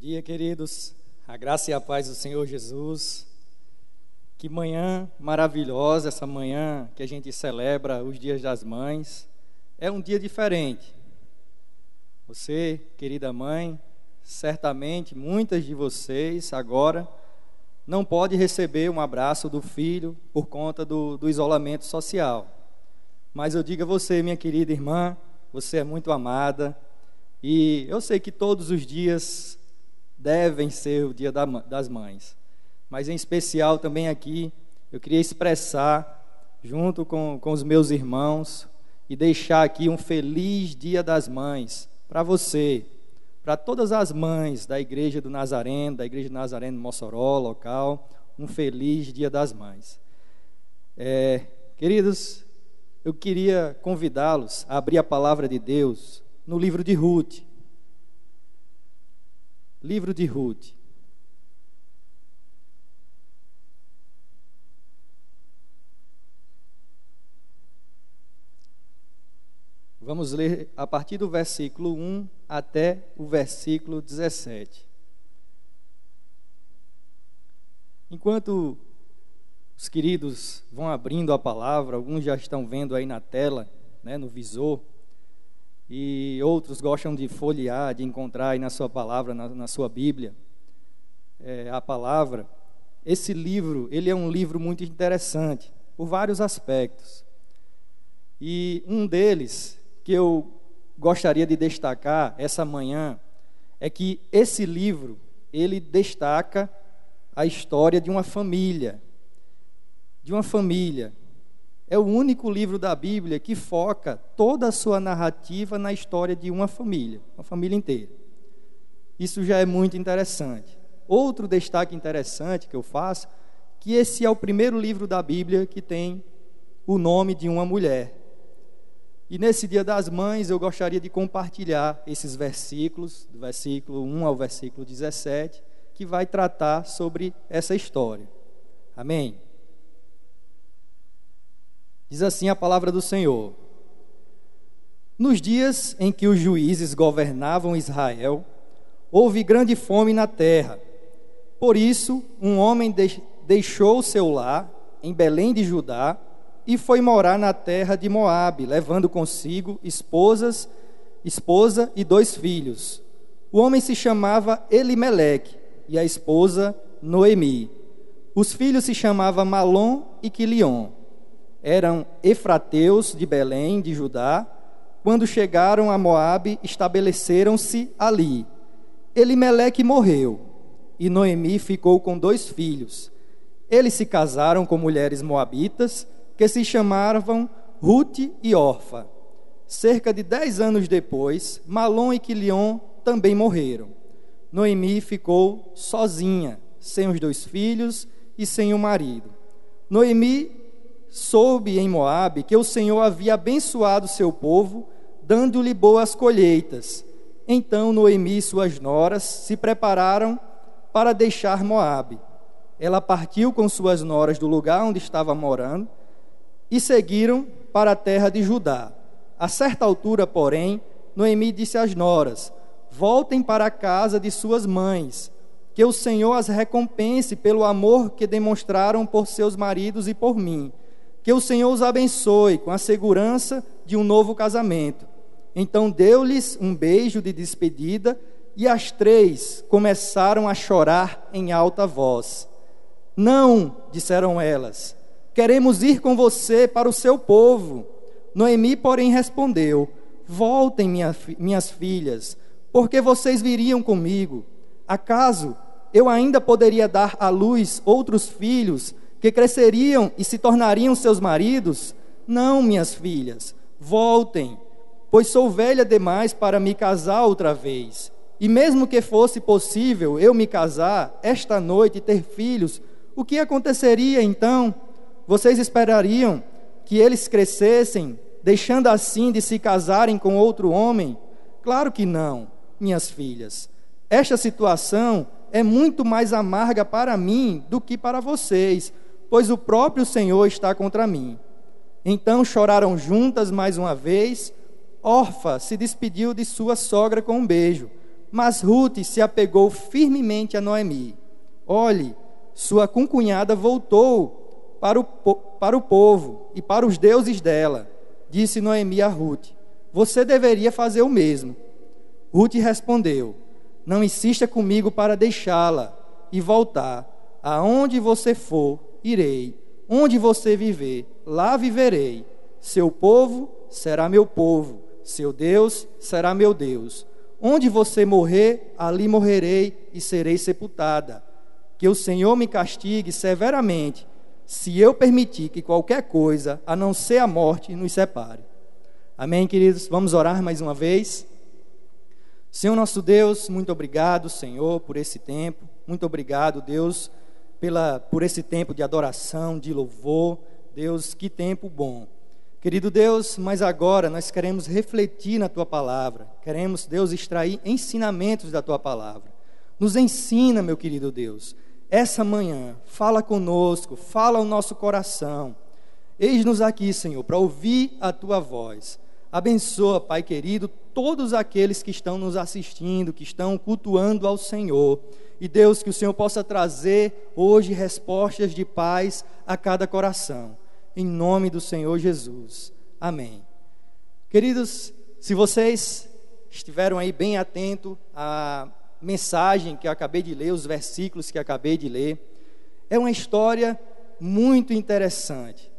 dia, queridos. A graça e a paz do Senhor Jesus. Que manhã maravilhosa essa manhã que a gente celebra os dias das mães. É um dia diferente. Você, querida mãe, certamente muitas de vocês agora não pode receber um abraço do filho por conta do, do isolamento social. Mas eu digo a você, minha querida irmã, você é muito amada e eu sei que todos os dias devem ser o Dia das Mães. Mas em especial também aqui, eu queria expressar, junto com, com os meus irmãos, e deixar aqui um feliz Dia das Mães para você, para todas as mães da Igreja do Nazareno, da Igreja do Nazareno Mossoró, local, um feliz Dia das Mães. É, queridos, eu queria convidá-los a abrir a palavra de Deus no livro de Ruth. Livro de Ruth. Vamos ler a partir do versículo 1 até o versículo 17. Enquanto os queridos vão abrindo a palavra, alguns já estão vendo aí na tela, né, no visor e outros gostam de folhear, de encontrar aí na sua palavra, na, na sua Bíblia, é, a palavra. Esse livro, ele é um livro muito interessante, por vários aspectos. E um deles, que eu gostaria de destacar essa manhã, é que esse livro, ele destaca a história de uma família, de uma família é o único livro da Bíblia que foca toda a sua narrativa na história de uma família, uma família inteira. Isso já é muito interessante. Outro destaque interessante que eu faço, que esse é o primeiro livro da Bíblia que tem o nome de uma mulher. E nesse Dia das Mães eu gostaria de compartilhar esses versículos, do versículo 1 ao versículo 17, que vai tratar sobre essa história. Amém? Diz assim a palavra do Senhor: Nos dias em que os juízes governavam Israel, houve grande fome na terra. Por isso, um homem deixou seu lar em Belém de Judá e foi morar na terra de Moabe, levando consigo esposas, esposa e dois filhos. O homem se chamava Elimeleque e a esposa Noemi. Os filhos se chamavam Malom e Quilion eram efrateus de Belém, de Judá. Quando chegaram a Moabe, estabeleceram-se ali. Elimeleque morreu e Noemi ficou com dois filhos. Eles se casaram com mulheres moabitas que se chamavam Ruth e Orfa. Cerca de dez anos depois, Malom e Quilion também morreram. Noemi ficou sozinha, sem os dois filhos e sem o marido. Noemi soube em Moabe que o Senhor havia abençoado seu povo, dando-lhe boas colheitas. Então Noemi e suas noras se prepararam para deixar Moabe. Ela partiu com suas noras do lugar onde estava morando e seguiram para a terra de Judá. A certa altura, porém, Noemi disse às noras: Voltem para a casa de suas mães, que o Senhor as recompense pelo amor que demonstraram por seus maridos e por mim que o Senhor os abençoe com a segurança de um novo casamento. Então deu-lhes um beijo de despedida e as três começaram a chorar em alta voz. Não, disseram elas, queremos ir com você para o seu povo. Noemi, porém, respondeu: Voltem, minha, minhas filhas, porque vocês viriam comigo. Acaso eu ainda poderia dar à luz outros filhos que cresceriam e se tornariam seus maridos? Não, minhas filhas, voltem, pois sou velha demais para me casar outra vez. E mesmo que fosse possível eu me casar esta noite e ter filhos, o que aconteceria então? Vocês esperariam que eles crescessem, deixando assim de se casarem com outro homem? Claro que não, minhas filhas. Esta situação é muito mais amarga para mim do que para vocês, pois o próprio Senhor está contra mim. Então choraram juntas mais uma vez. Orfa se despediu de sua sogra com um beijo, Mas Ruth se apegou firmemente a Noemi. Olhe, sua concunhada voltou para o, para o povo e para os deuses dela, disse Noemi a Ruth. Você deveria fazer o mesmo. Ruth respondeu: Não insista comigo para deixá-la e voltar. Aonde você for, irei. Onde você viver, lá viverei. Seu povo será meu povo, seu Deus será meu Deus. Onde você morrer, ali morrerei e serei sepultada. Que o Senhor me castigue severamente, se eu permitir que qualquer coisa, a não ser a morte, nos separe. Amém, queridos? Vamos orar mais uma vez. Senhor nosso Deus, muito obrigado, Senhor, por esse tempo. Muito obrigado, Deus, pela, por esse tempo de adoração, de louvor. Deus, que tempo bom. Querido Deus, mas agora nós queremos refletir na tua palavra. Queremos, Deus, extrair ensinamentos da tua palavra. Nos ensina, meu querido Deus. Essa manhã, fala conosco, fala ao nosso coração. Eis-nos aqui, Senhor, para ouvir a tua voz. Abençoa, Pai querido, todos aqueles que estão nos assistindo, que estão cultuando ao Senhor. E Deus, que o Senhor possa trazer hoje respostas de paz a cada coração em nome do Senhor Jesus. Amém. Queridos, se vocês estiveram aí bem atentos à mensagem que eu acabei de ler, os versículos que eu acabei de ler, é uma história muito interessante.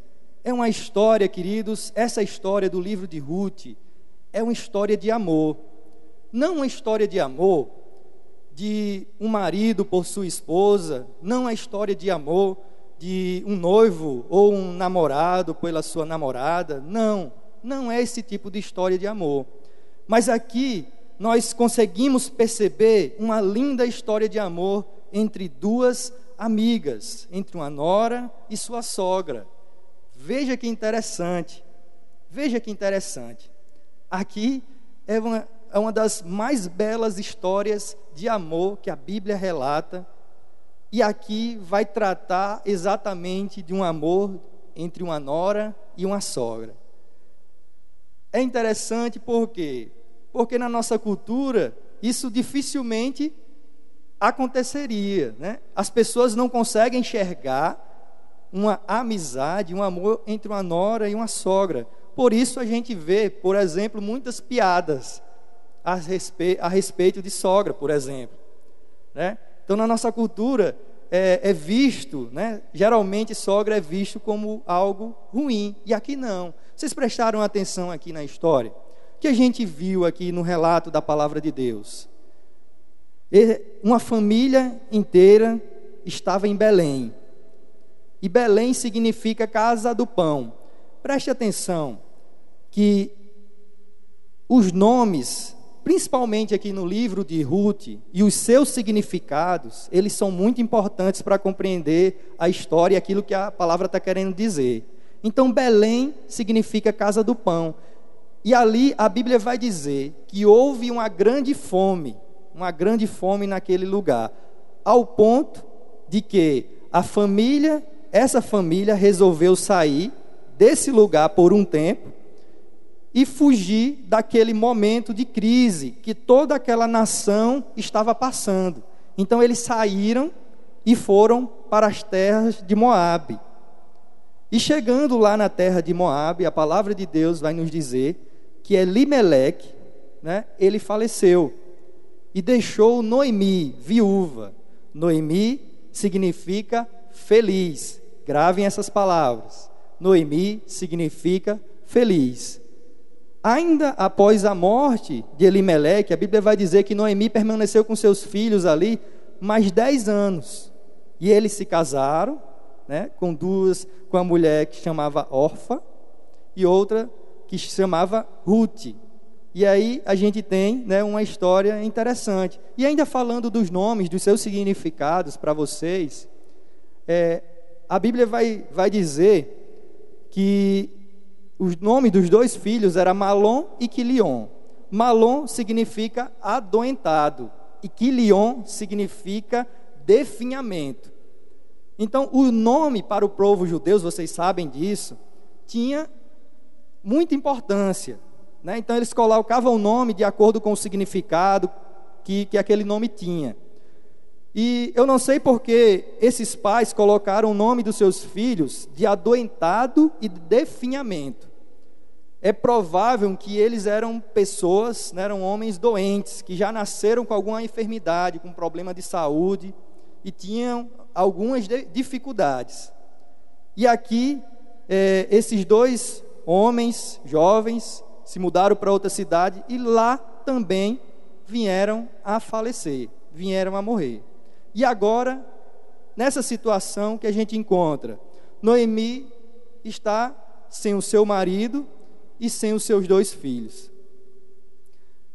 É uma história, queridos, essa história do livro de Ruth é uma história de amor. Não uma história de amor de um marido por sua esposa, não a história de amor de um noivo ou um namorado pela sua namorada. Não, não é esse tipo de história de amor. Mas aqui nós conseguimos perceber uma linda história de amor entre duas amigas, entre uma nora e sua sogra. Veja que interessante. Veja que interessante. Aqui é uma, é uma das mais belas histórias de amor que a Bíblia relata e aqui vai tratar exatamente de um amor entre uma nora e uma sogra. É interessante por quê? Porque na nossa cultura isso dificilmente aconteceria. Né? As pessoas não conseguem enxergar uma amizade, um amor entre uma nora e uma sogra. Por isso a gente vê, por exemplo, muitas piadas a respeito, a respeito de sogra, por exemplo. Né? Então, na nossa cultura, é, é, visto, né? geralmente sogra é visto como algo ruim, e aqui não. Vocês prestaram atenção aqui na história? O que a gente viu aqui no relato da palavra de Deus? Uma família inteira estava em Belém. E Belém significa casa do pão. Preste atenção que os nomes principalmente aqui no livro de Ruth, e os seus significados, eles são muito importantes para compreender a história e aquilo que a palavra está querendo dizer. Então, Belém significa casa do pão. E ali a Bíblia vai dizer que houve uma grande fome, uma grande fome naquele lugar, ao ponto de que a família, essa família resolveu sair desse lugar por um tempo e fugir daquele momento de crise que toda aquela nação estava passando. Então eles saíram e foram para as terras de Moabe. E chegando lá na terra de Moabe, a palavra de Deus vai nos dizer que Elimeleque, né, ele faleceu e deixou Noemi viúva. Noemi significa feliz. Gravem essas palavras. Noemi significa feliz. Ainda após a morte de Elimeleque, a Bíblia vai dizer que Noemi permaneceu com seus filhos ali mais dez anos. E eles se casaram, né, com duas, com a mulher que chamava Orfa e outra que chamava Ruth. E aí a gente tem né, uma história interessante. E ainda falando dos nomes, dos seus significados para vocês, é, a Bíblia vai, vai dizer que os nomes dos dois filhos era Malom e Quilion. Malom significa adoentado e Quilion significa definhamento. Então, o nome para o povo judeu, vocês sabem disso, tinha muita importância. Né? Então, eles colocavam o nome de acordo com o significado, que, que aquele nome tinha. E eu não sei porque esses pais colocaram o nome dos seus filhos de adoentado e de definhamento. É provável que eles eram pessoas, né, eram homens doentes, que já nasceram com alguma enfermidade, com problema de saúde e tinham algumas dificuldades. E aqui, é, esses dois homens jovens se mudaram para outra cidade e lá também vieram a falecer, vieram a morrer. E agora, nessa situação que a gente encontra, Noemi está sem o seu marido e sem os seus dois filhos.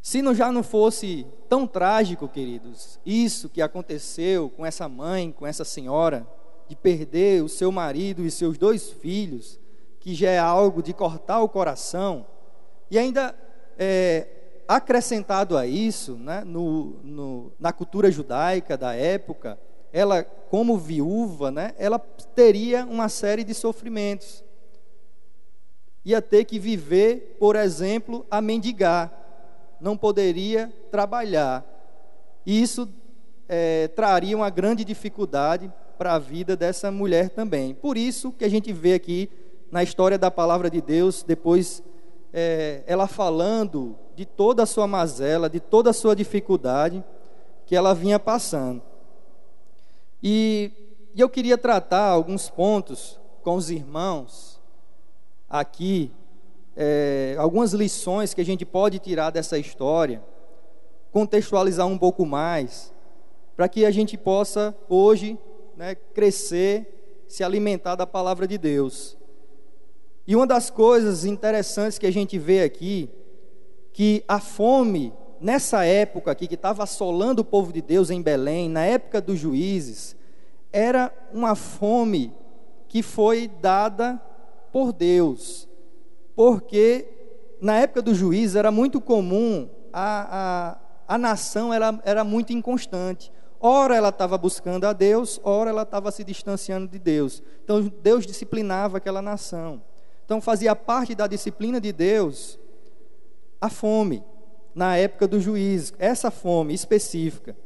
Se não já não fosse tão trágico, queridos, isso que aconteceu com essa mãe, com essa senhora, de perder o seu marido e seus dois filhos, que já é algo de cortar o coração, e ainda é, acrescentado a isso, né, no, no, na cultura judaica da época, ela, como viúva, né, ela teria uma série de sofrimentos. Ia ter que viver, por exemplo, a mendigar, não poderia trabalhar. E isso é, traria uma grande dificuldade para a vida dessa mulher também. Por isso que a gente vê aqui na história da palavra de Deus, depois é, ela falando de toda a sua mazela, de toda a sua dificuldade que ela vinha passando. E, e eu queria tratar alguns pontos com os irmãos aqui, é, algumas lições que a gente pode tirar dessa história, contextualizar um pouco mais, para que a gente possa hoje né, crescer, se alimentar da palavra de Deus. E uma das coisas interessantes que a gente vê aqui que a fome, nessa época aqui, que estava assolando o povo de Deus em Belém, na época dos juízes, era uma fome que foi dada por Deus. Porque na época dos juízes era muito comum, a, a, a nação era, era muito inconstante. Ora ela estava buscando a Deus, ora ela estava se distanciando de Deus. Então Deus disciplinava aquela nação. Então fazia parte da disciplina de Deus a fome na época do juízo, essa fome específica.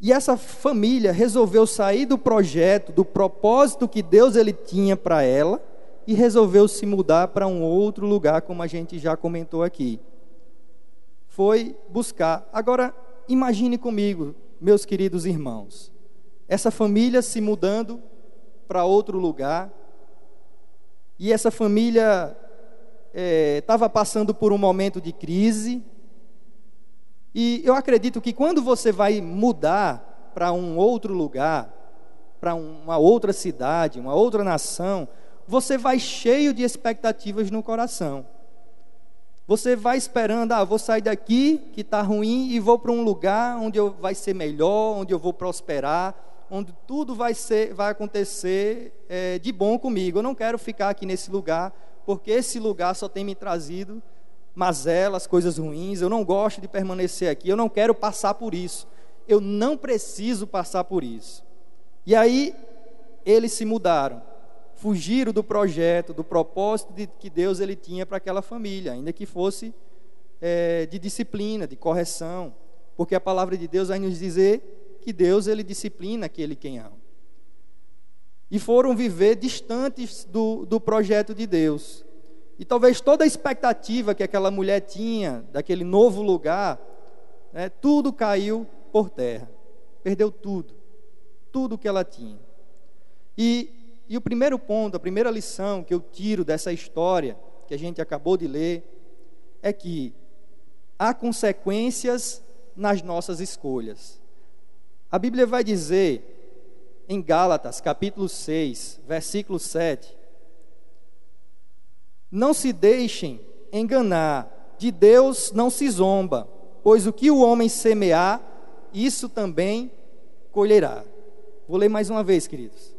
E essa família resolveu sair do projeto, do propósito que Deus ele tinha para ela e resolveu se mudar para um outro lugar, como a gente já comentou aqui. Foi buscar. Agora, imagine comigo, meus queridos irmãos, essa família se mudando para outro lugar, e essa família estava é, passando por um momento de crise. E eu acredito que quando você vai mudar para um outro lugar, para uma outra cidade, uma outra nação, você vai cheio de expectativas no coração. Você vai esperando, ah, vou sair daqui que está ruim e vou para um lugar onde eu, vai ser melhor, onde eu vou prosperar, onde tudo vai, ser, vai acontecer é, de bom comigo. Eu não quero ficar aqui nesse lugar porque esse lugar só tem me trazido mazelas, coisas ruins. Eu não gosto de permanecer aqui, eu não quero passar por isso. Eu não preciso passar por isso. E aí eles se mudaram, fugiram do projeto, do propósito de, que Deus ele tinha para aquela família, ainda que fosse é, de disciplina, de correção, porque a palavra de Deus vai nos dizer que Deus ele disciplina aquele quem ama e foram viver distantes do, do projeto de Deus. E talvez toda a expectativa que aquela mulher tinha daquele novo lugar, né, tudo caiu por terra. Perdeu tudo. Tudo que ela tinha. E, e o primeiro ponto, a primeira lição que eu tiro dessa história que a gente acabou de ler, é que há consequências nas nossas escolhas. A Bíblia vai dizer em Gálatas, capítulo 6, versículo 7. Não se deixem enganar, de Deus não se zomba, pois o que o homem semear, isso também colherá. Vou ler mais uma vez, queridos.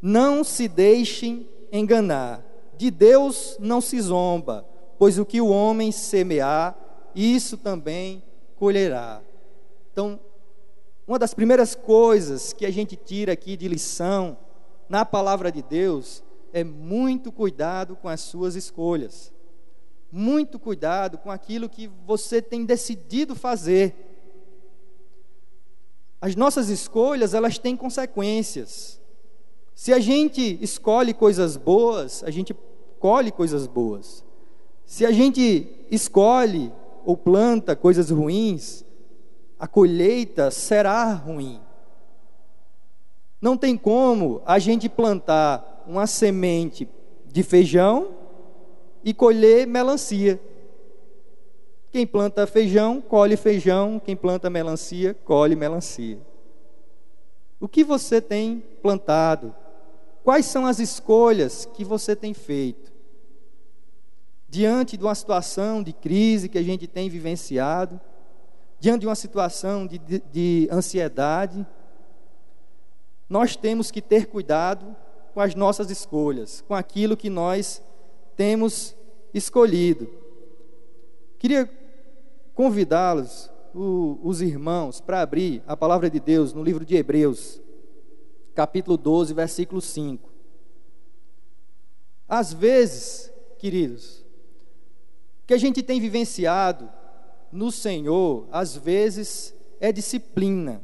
Não se deixem enganar, de Deus não se zomba, pois o que o homem semear, isso também colherá. Então, uma das primeiras coisas que a gente tira aqui de lição na palavra de Deus é muito cuidado com as suas escolhas. Muito cuidado com aquilo que você tem decidido fazer. As nossas escolhas, elas têm consequências. Se a gente escolhe coisas boas, a gente colhe coisas boas. Se a gente escolhe ou planta coisas ruins, a colheita será ruim. Não tem como a gente plantar uma semente de feijão e colher melancia. Quem planta feijão, colhe feijão, quem planta melancia, colhe melancia. O que você tem plantado? Quais são as escolhas que você tem feito? Diante de uma situação de crise que a gente tem vivenciado, diante de uma situação de, de, de ansiedade, nós temos que ter cuidado com as nossas escolhas, com aquilo que nós temos escolhido. Queria convidá-los, os irmãos, para abrir a palavra de Deus no livro de Hebreus, capítulo 12, versículo 5. Às vezes, queridos, que a gente tem vivenciado no Senhor, às vezes, é disciplina.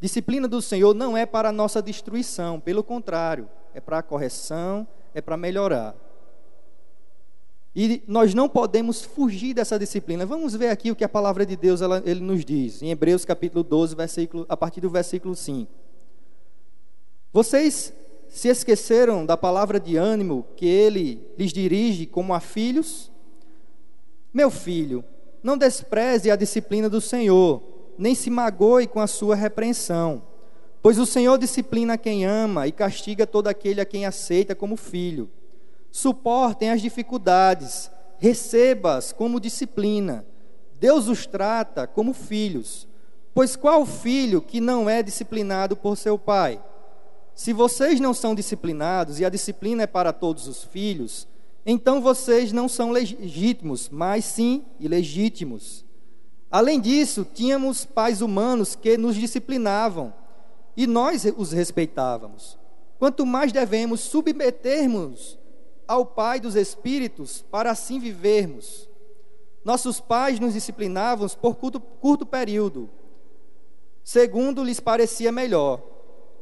Disciplina do Senhor não é para a nossa destruição, pelo contrário, é para a correção, é para melhorar. E nós não podemos fugir dessa disciplina. Vamos ver aqui o que a palavra de Deus ela, ele nos diz, em Hebreus capítulo 12, versículo, a partir do versículo 5. Vocês se esqueceram da palavra de ânimo que ele lhes dirige como a filhos? Meu filho, não despreze a disciplina do Senhor, nem se magoe com a sua repreensão. Pois o Senhor disciplina quem ama e castiga todo aquele a quem aceita como filho. Suportem as dificuldades, receba-as como disciplina. Deus os trata como filhos. Pois qual filho que não é disciplinado por seu pai? Se vocês não são disciplinados e a disciplina é para todos os filhos, então vocês não são legítimos, mas sim ilegítimos. Além disso, tínhamos pais humanos que nos disciplinavam e nós os respeitávamos. Quanto mais devemos submetermos ao Pai dos Espíritos para assim vivermos. Nossos pais nos disciplinavam por curto, curto período, segundo lhes parecia melhor,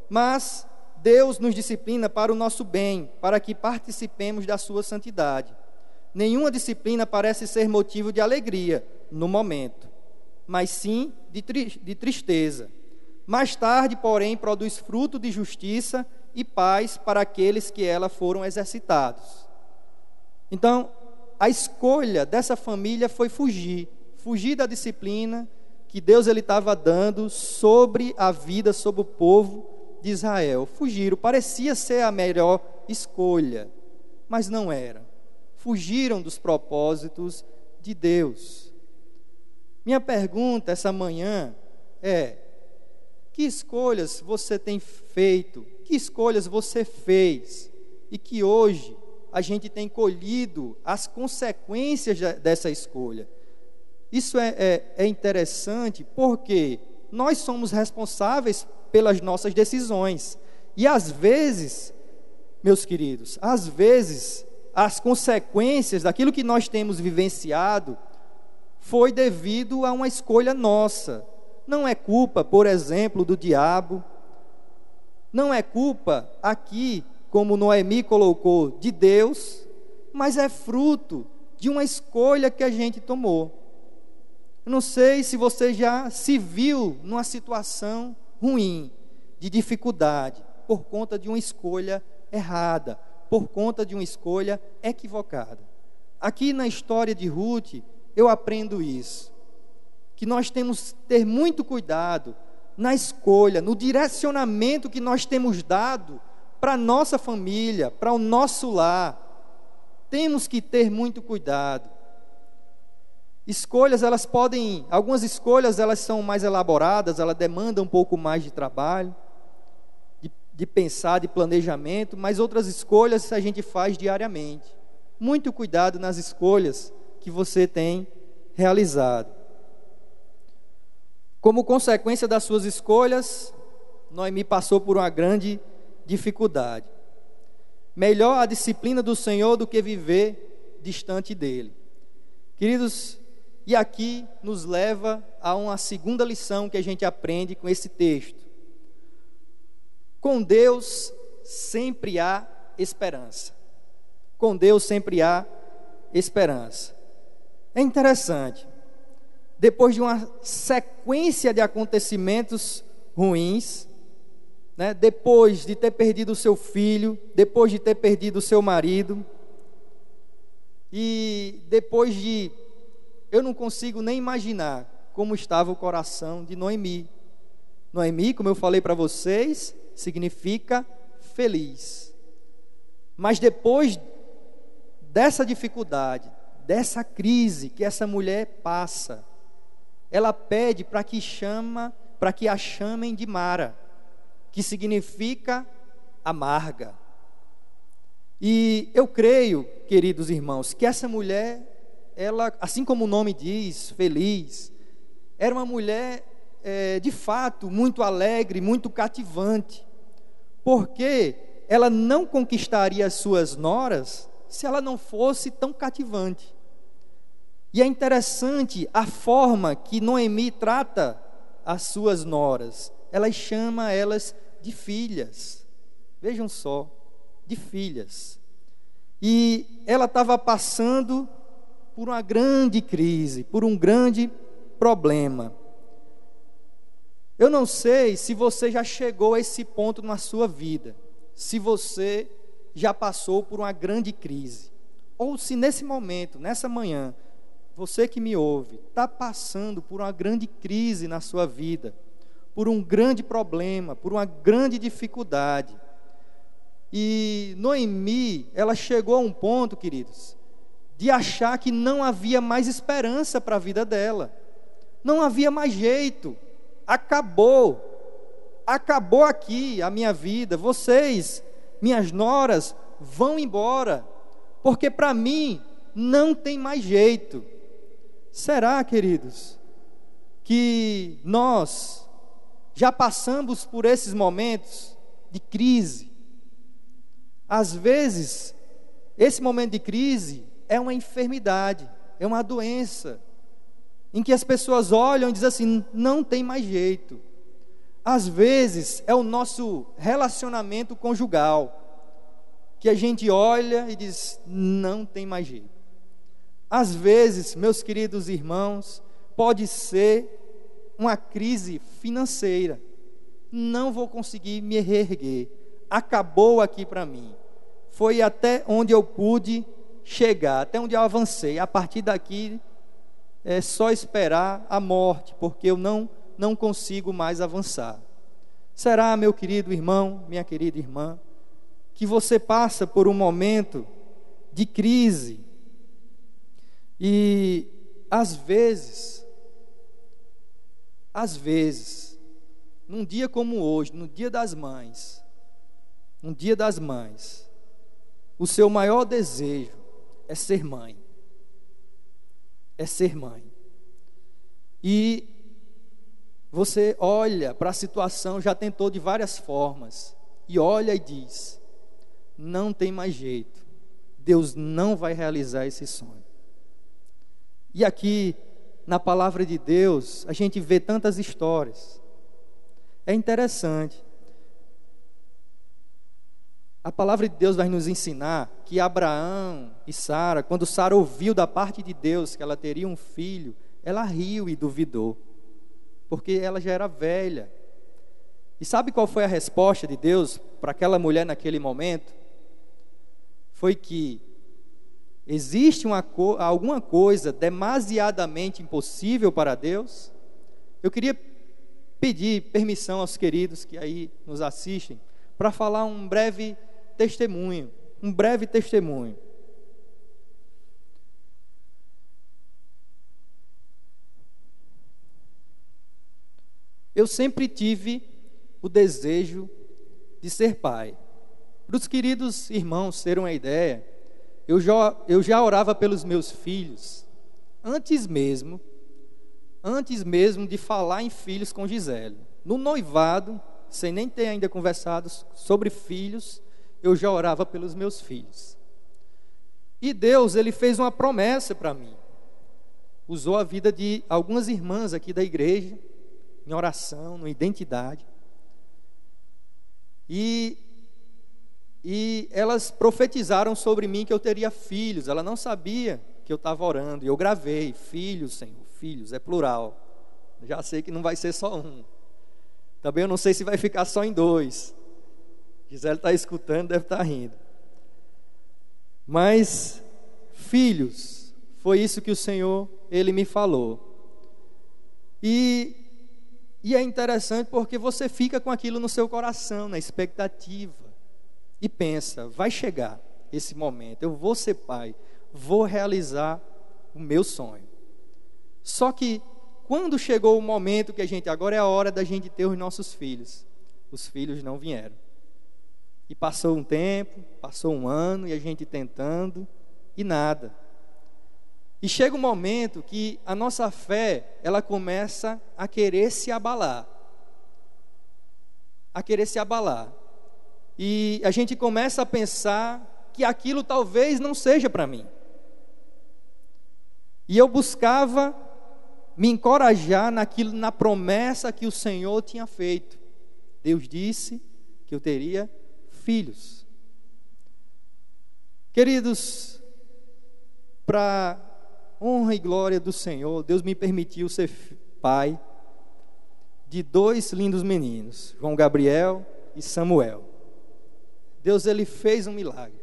mas Deus nos disciplina para o nosso bem, para que participemos da sua santidade. Nenhuma disciplina parece ser motivo de alegria no momento, mas sim de, tri de tristeza. Mais tarde, porém, produz fruto de justiça e paz para aqueles que ela foram exercitados. Então, a escolha dessa família foi fugir, fugir da disciplina que Deus ele estava dando sobre a vida, sobre o povo de Israel. Fugiram, parecia ser a melhor escolha, mas não era. Fugiram dos propósitos de Deus. Minha pergunta essa manhã é: que escolhas você tem feito? Que escolhas você fez? E que hoje a gente tem colhido as consequências dessa escolha. Isso é, é, é interessante porque nós somos responsáveis pelas nossas decisões. E às vezes, meus queridos, às vezes as consequências daquilo que nós temos vivenciado foi devido a uma escolha nossa. Não é culpa, por exemplo, do diabo. Não é culpa aqui, como Noemi colocou, de Deus, mas é fruto de uma escolha que a gente tomou. Não sei se você já se viu numa situação ruim, de dificuldade, por conta de uma escolha errada, por conta de uma escolha equivocada. Aqui na história de Ruth, eu aprendo isso. Que nós temos que ter muito cuidado na escolha, no direcionamento que nós temos dado para nossa família, para o nosso lar. Temos que ter muito cuidado. Escolhas, elas podem, algumas escolhas elas são mais elaboradas, elas demandam um pouco mais de trabalho, de, de pensar, de planejamento, mas outras escolhas a gente faz diariamente. Muito cuidado nas escolhas que você tem realizado. Como consequência das suas escolhas, Noemi passou por uma grande dificuldade. Melhor a disciplina do Senhor do que viver distante dele. Queridos, E aqui nos leva a uma segunda lição que a gente aprende com esse texto. Com Deus sempre há esperança. Com Deus sempre há esperança. É interessante. Depois de uma sequência de acontecimentos ruins, né, depois de ter perdido o seu filho, depois de ter perdido o seu marido, e depois de. Eu não consigo nem imaginar como estava o coração de Noemi. Noemi, como eu falei para vocês, significa feliz. Mas depois dessa dificuldade, dessa crise que essa mulher passa, ela pede para que chama, para que a chamem de Mara, que significa amarga. E eu creio, queridos irmãos, que essa mulher, ela, assim como o nome diz, feliz, era uma mulher é, de fato muito alegre, muito cativante, porque ela não conquistaria as suas noras se ela não fosse tão cativante. E é interessante a forma que Noemi trata as suas noras. Ela chama elas de filhas. Vejam só, de filhas. E ela estava passando por uma grande crise, por um grande problema. Eu não sei se você já chegou a esse ponto na sua vida, se você já passou por uma grande crise, ou se nesse momento, nessa manhã, você que me ouve, está passando por uma grande crise na sua vida, por um grande problema, por uma grande dificuldade. E Noemi, ela chegou a um ponto, queridos, de achar que não havia mais esperança para a vida dela, não havia mais jeito, acabou, acabou aqui a minha vida, vocês, minhas noras, vão embora, porque para mim não tem mais jeito. Será, queridos, que nós já passamos por esses momentos de crise? Às vezes, esse momento de crise é uma enfermidade, é uma doença, em que as pessoas olham e dizem assim: não tem mais jeito. Às vezes, é o nosso relacionamento conjugal, que a gente olha e diz: não tem mais jeito. Às vezes, meus queridos irmãos, pode ser uma crise financeira. Não vou conseguir me reerguer. Acabou aqui para mim. Foi até onde eu pude chegar, até onde eu avancei. A partir daqui é só esperar a morte, porque eu não não consigo mais avançar. Será, meu querido irmão, minha querida irmã, que você passa por um momento de crise, e às vezes, às vezes, num dia como hoje, no dia das mães, no dia das mães, o seu maior desejo é ser mãe. É ser mãe. E você olha para a situação, já tentou de várias formas, e olha e diz: não tem mais jeito, Deus não vai realizar esse sonho. E aqui, na palavra de Deus, a gente vê tantas histórias. É interessante. A palavra de Deus vai nos ensinar que Abraão e Sara, quando Sara ouviu da parte de Deus que ela teria um filho, ela riu e duvidou, porque ela já era velha. E sabe qual foi a resposta de Deus para aquela mulher naquele momento? Foi que Existe uma, alguma coisa demasiadamente impossível para Deus? Eu queria pedir permissão aos queridos que aí nos assistem para falar um breve testemunho, um breve testemunho. Eu sempre tive o desejo de ser pai. Para os queridos irmãos terem uma ideia, eu já, eu já orava pelos meus filhos antes mesmo, antes mesmo de falar em filhos com Gisele. No noivado, sem nem ter ainda conversado sobre filhos, eu já orava pelos meus filhos. E Deus, ele fez uma promessa para mim. usou a vida de algumas irmãs aqui da igreja, em oração, na identidade. E, e elas profetizaram sobre mim que eu teria filhos. Ela não sabia que eu estava orando. E eu gravei: Filhos, Senhor, filhos, é plural. Já sei que não vai ser só um. Também eu não sei se vai ficar só em dois. Gisele está escutando, deve estar tá rindo. Mas, filhos, foi isso que o Senhor, Ele me falou. E, e é interessante porque você fica com aquilo no seu coração, na expectativa. E pensa, vai chegar esse momento, eu vou ser pai, vou realizar o meu sonho. Só que quando chegou o momento que a gente, agora é a hora da gente ter os nossos filhos, os filhos não vieram. E passou um tempo, passou um ano, e a gente tentando, e nada. E chega um momento que a nossa fé, ela começa a querer se abalar. A querer se abalar. E a gente começa a pensar que aquilo talvez não seja para mim. E eu buscava me encorajar naquilo, na promessa que o Senhor tinha feito. Deus disse que eu teria filhos. Queridos, para honra e glória do Senhor, Deus me permitiu ser pai de dois lindos meninos, João Gabriel e Samuel. Deus ele fez um milagre.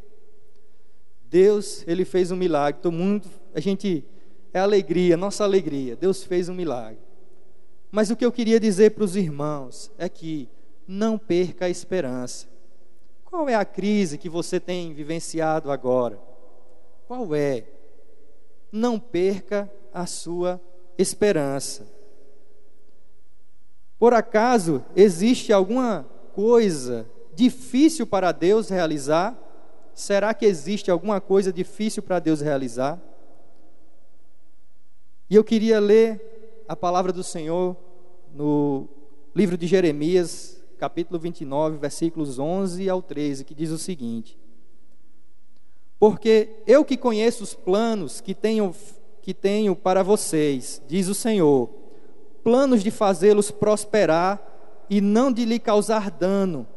Deus ele fez um milagre. Todo mundo, a gente é alegria, nossa alegria. Deus fez um milagre. Mas o que eu queria dizer para os irmãos é que não perca a esperança. Qual é a crise que você tem vivenciado agora? Qual é? Não perca a sua esperança. Por acaso existe alguma coisa difícil para Deus realizar? Será que existe alguma coisa difícil para Deus realizar? E eu queria ler a palavra do Senhor no livro de Jeremias, capítulo 29, versículos 11 ao 13, que diz o seguinte: Porque eu que conheço os planos que tenho, que tenho para vocês, diz o Senhor, planos de fazê-los prosperar e não de lhe causar dano,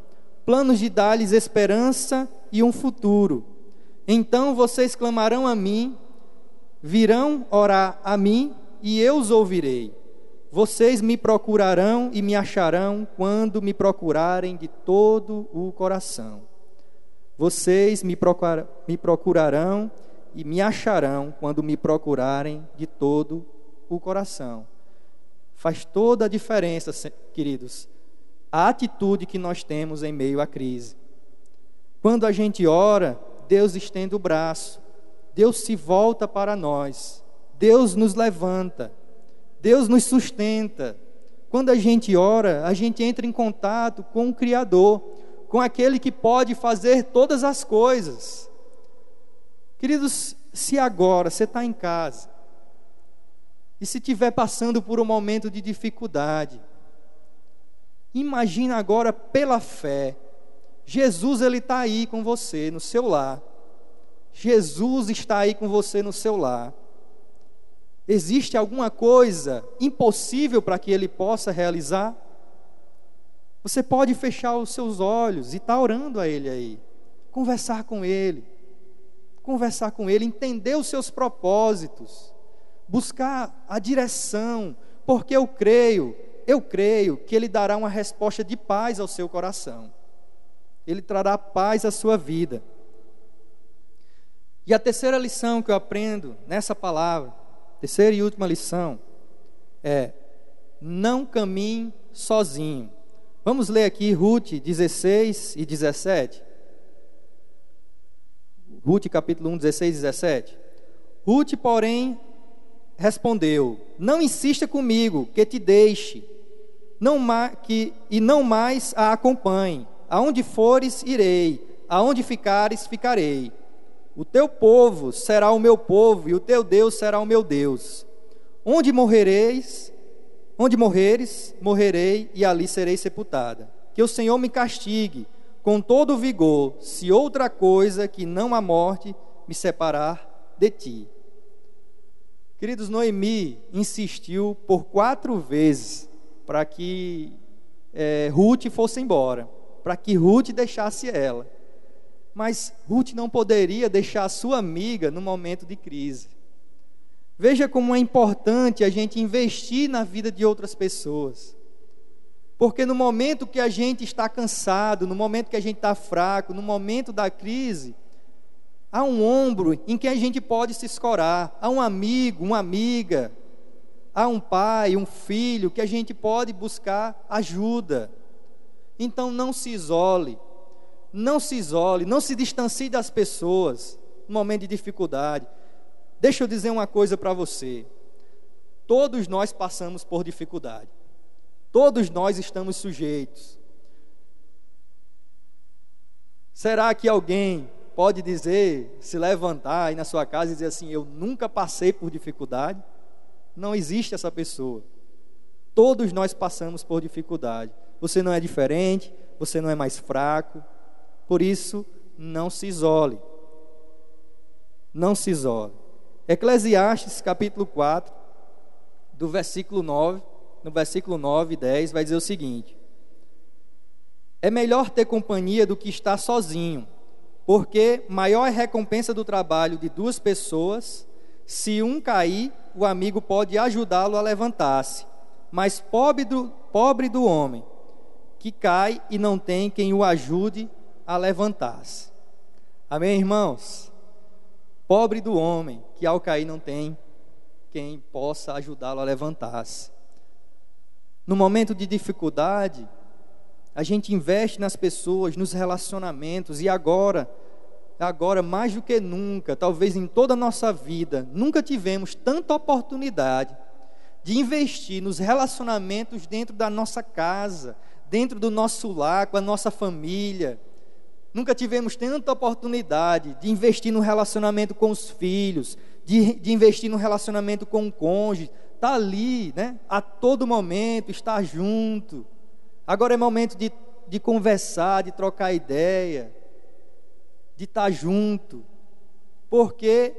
planos de dar-lhes esperança e um futuro. Então vocês clamarão a mim Virão orar a mim e eu os ouvirei. Vocês me procurarão e me acharão quando me procurarem de todo o coração. Vocês me, me procurarão e me acharão quando me procurarem de todo o coração. Faz toda a diferença, queridos, a atitude que nós temos em meio à crise. Quando a gente ora, Deus estende o braço Deus se volta para nós, Deus nos levanta, Deus nos sustenta. Quando a gente ora, a gente entra em contato com o Criador, com aquele que pode fazer todas as coisas. Queridos, se agora você está em casa e se estiver passando por um momento de dificuldade, imagina agora pela fé, Jesus ele está aí com você no seu lar. Jesus está aí com você no seu lar. Existe alguma coisa impossível para que ele possa realizar? Você pode fechar os seus olhos e estar tá orando a ele aí, conversar com ele, conversar com ele, entender os seus propósitos, buscar a direção, porque eu creio, eu creio que ele dará uma resposta de paz ao seu coração. Ele trará paz à sua vida. E a terceira lição que eu aprendo nessa palavra, terceira e última lição, é: não caminhe sozinho. Vamos ler aqui Ruth 16 e 17. Ruth capítulo 1, 16 e 17. Ruth, porém, respondeu: Não insista comigo, que te deixe, não que, e não mais a acompanhe. Aonde fores, irei, aonde ficares, ficarei. O teu povo será o meu povo e o teu Deus será o meu Deus. Onde morrereis, onde morreres, morrerei e ali serei sepultada. Que o Senhor me castigue com todo vigor, se outra coisa que não a morte me separar de ti. Queridos, Noemi insistiu por quatro vezes para que é, Ruth fosse embora, para que Ruth deixasse ela. Mas Ruth não poderia deixar a sua amiga no momento de crise. Veja como é importante a gente investir na vida de outras pessoas. Porque no momento que a gente está cansado, no momento que a gente está fraco, no momento da crise, há um ombro em que a gente pode se escorar, há um amigo, uma amiga, há um pai, um filho que a gente pode buscar ajuda. Então não se isole, não se isole, não se distancie das pessoas no momento de dificuldade. Deixa eu dizer uma coisa para você. Todos nós passamos por dificuldade. Todos nós estamos sujeitos. Será que alguém pode dizer, se levantar aí na sua casa e dizer assim: Eu nunca passei por dificuldade? Não existe essa pessoa. Todos nós passamos por dificuldade. Você não é diferente, você não é mais fraco. Por isso, não se isole. Não se isole. Eclesiastes capítulo 4, do versículo 9, no versículo 9 e 10, vai dizer o seguinte: É melhor ter companhia do que estar sozinho, porque maior é a recompensa do trabalho de duas pessoas. Se um cair, o amigo pode ajudá-lo a levantar-se. Mas pobre do, pobre do homem que cai e não tem quem o ajude a levantar-se. Amém, irmãos? Pobre do homem que ao cair não tem quem possa ajudá-lo a levantar-se. No momento de dificuldade, a gente investe nas pessoas, nos relacionamentos, e agora, agora mais do que nunca, talvez em toda a nossa vida, nunca tivemos tanta oportunidade de investir nos relacionamentos dentro da nossa casa, dentro do nosso lar, com a nossa família. Nunca tivemos tanta oportunidade de investir no relacionamento com os filhos, de, de investir no relacionamento com o cônjuge. Está ali, né? A todo momento, estar junto. Agora é momento de, de conversar, de trocar ideia, de estar junto. Porque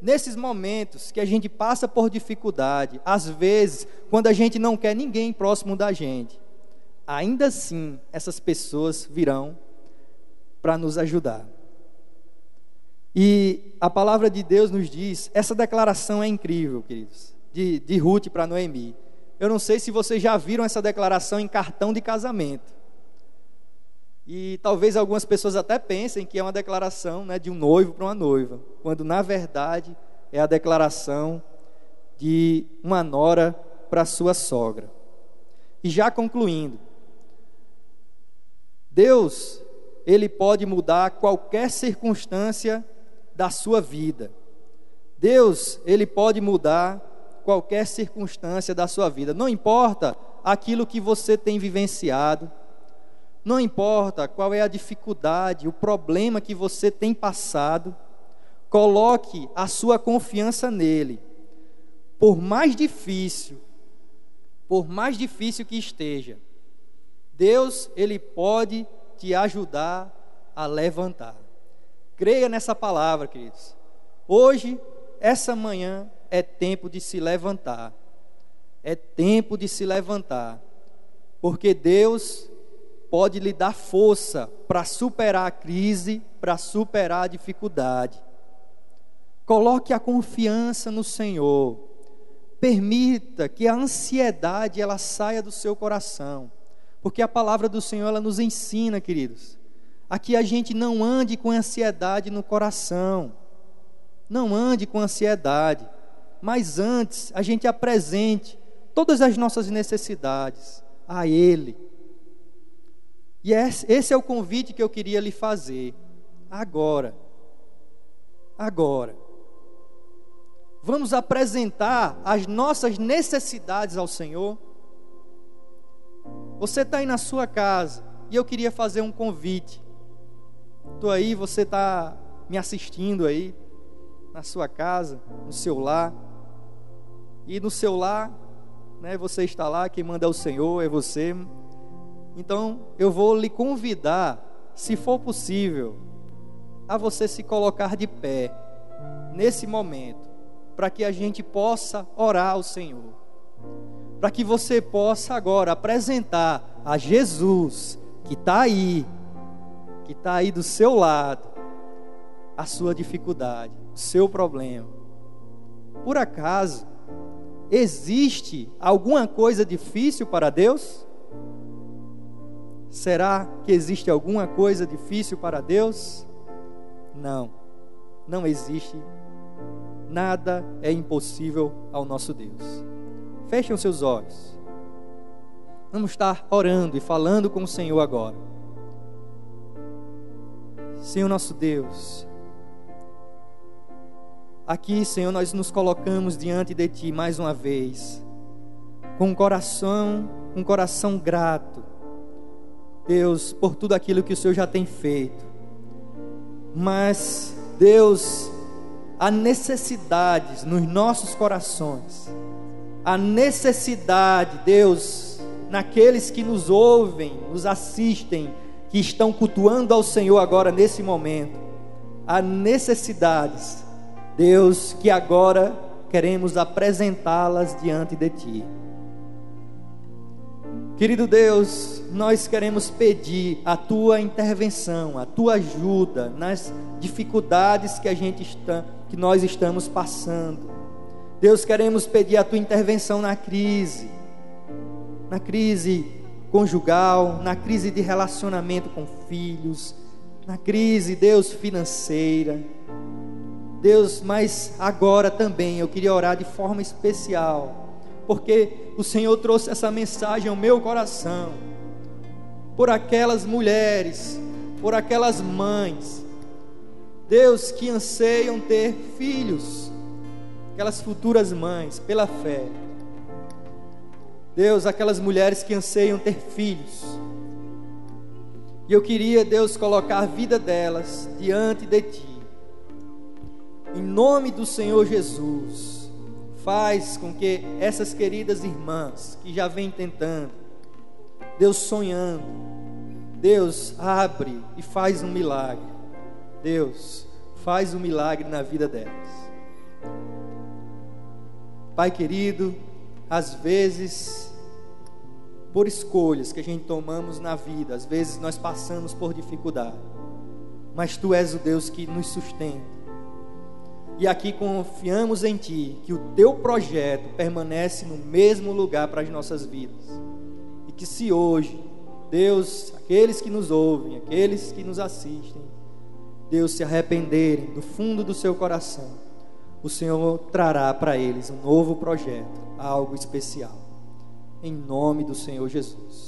nesses momentos que a gente passa por dificuldade, às vezes, quando a gente não quer ninguém próximo da gente, ainda assim essas pessoas virão para nos ajudar. E a palavra de Deus nos diz, essa declaração é incrível, queridos, de, de Ruth para Noemi. Eu não sei se vocês já viram essa declaração em cartão de casamento. E talvez algumas pessoas até pensem que é uma declaração né, de um noivo para uma noiva, quando na verdade é a declaração de uma nora para sua sogra. E já concluindo, Deus, Ele pode mudar qualquer circunstância da sua vida. Deus, Ele pode mudar qualquer circunstância da sua vida. Não importa aquilo que você tem vivenciado não importa qual é a dificuldade, o problema que você tem passado, coloque a sua confiança nele. Por mais difícil, por mais difícil que esteja, Deus, ele pode te ajudar a levantar. Creia nessa palavra, queridos. Hoje, essa manhã é tempo de se levantar. É tempo de se levantar. Porque Deus pode lhe dar força para superar a crise, para superar a dificuldade. Coloque a confiança no Senhor. Permita que a ansiedade ela saia do seu coração, porque a palavra do Senhor ela nos ensina, queridos, a que a gente não ande com ansiedade no coração. Não ande com ansiedade, mas antes a gente apresente todas as nossas necessidades a ele e esse é o convite que eu queria lhe fazer. Agora. Agora. Vamos apresentar as nossas necessidades ao Senhor. Você está aí na sua casa e eu queria fazer um convite. Estou aí, você está me assistindo aí, na sua casa, no seu lar. E no seu lar, né, você está lá, quem manda é o Senhor, é você. Então, eu vou lhe convidar, se for possível, a você se colocar de pé nesse momento. para que a gente possa orar ao Senhor. Para que você possa agora apresentar a Jesus, que está aí, que está aí do seu lado, a sua dificuldade, o seu problema. Por acaso, existe alguma coisa difícil para Deus? Será que existe alguma coisa difícil para Deus? Não, não existe. Nada é impossível ao nosso Deus. Fechem os seus olhos. Vamos estar orando e falando com o Senhor agora. Senhor nosso Deus, aqui, Senhor, nós nos colocamos diante de Ti mais uma vez, com um coração, um coração grato, Deus, por tudo aquilo que o Senhor já tem feito. Mas, Deus, há necessidades nos nossos corações, a necessidade, Deus, naqueles que nos ouvem, nos assistem, que estão cultuando ao Senhor agora nesse momento, há necessidades, Deus, que agora queremos apresentá-las diante de Ti. Querido Deus, nós queremos pedir a tua intervenção, a tua ajuda nas dificuldades que a gente está, que nós estamos passando. Deus, queremos pedir a tua intervenção na crise, na crise conjugal, na crise de relacionamento com filhos, na crise, Deus, financeira. Deus, mas agora também eu queria orar de forma especial porque o Senhor trouxe essa mensagem ao meu coração, por aquelas mulheres, por aquelas mães, Deus que anseiam ter filhos, aquelas futuras mães, pela fé. Deus, aquelas mulheres que anseiam ter filhos. E eu queria, Deus, colocar a vida delas diante de Ti. Em nome do Senhor Jesus faz com que essas queridas irmãs que já vêm tentando, Deus sonhando, Deus abre e faz um milagre. Deus faz um milagre na vida delas. Pai querido, às vezes, por escolhas que a gente tomamos na vida, às vezes nós passamos por dificuldade, mas Tu és o Deus que nos sustenta e aqui confiamos em Ti, que o Teu projeto permanece no mesmo lugar para as nossas vidas. E que se hoje, Deus, aqueles que nos ouvem, aqueles que nos assistem, Deus se arrependerem do fundo do seu coração, o Senhor trará para eles um novo projeto, algo especial. Em nome do Senhor Jesus.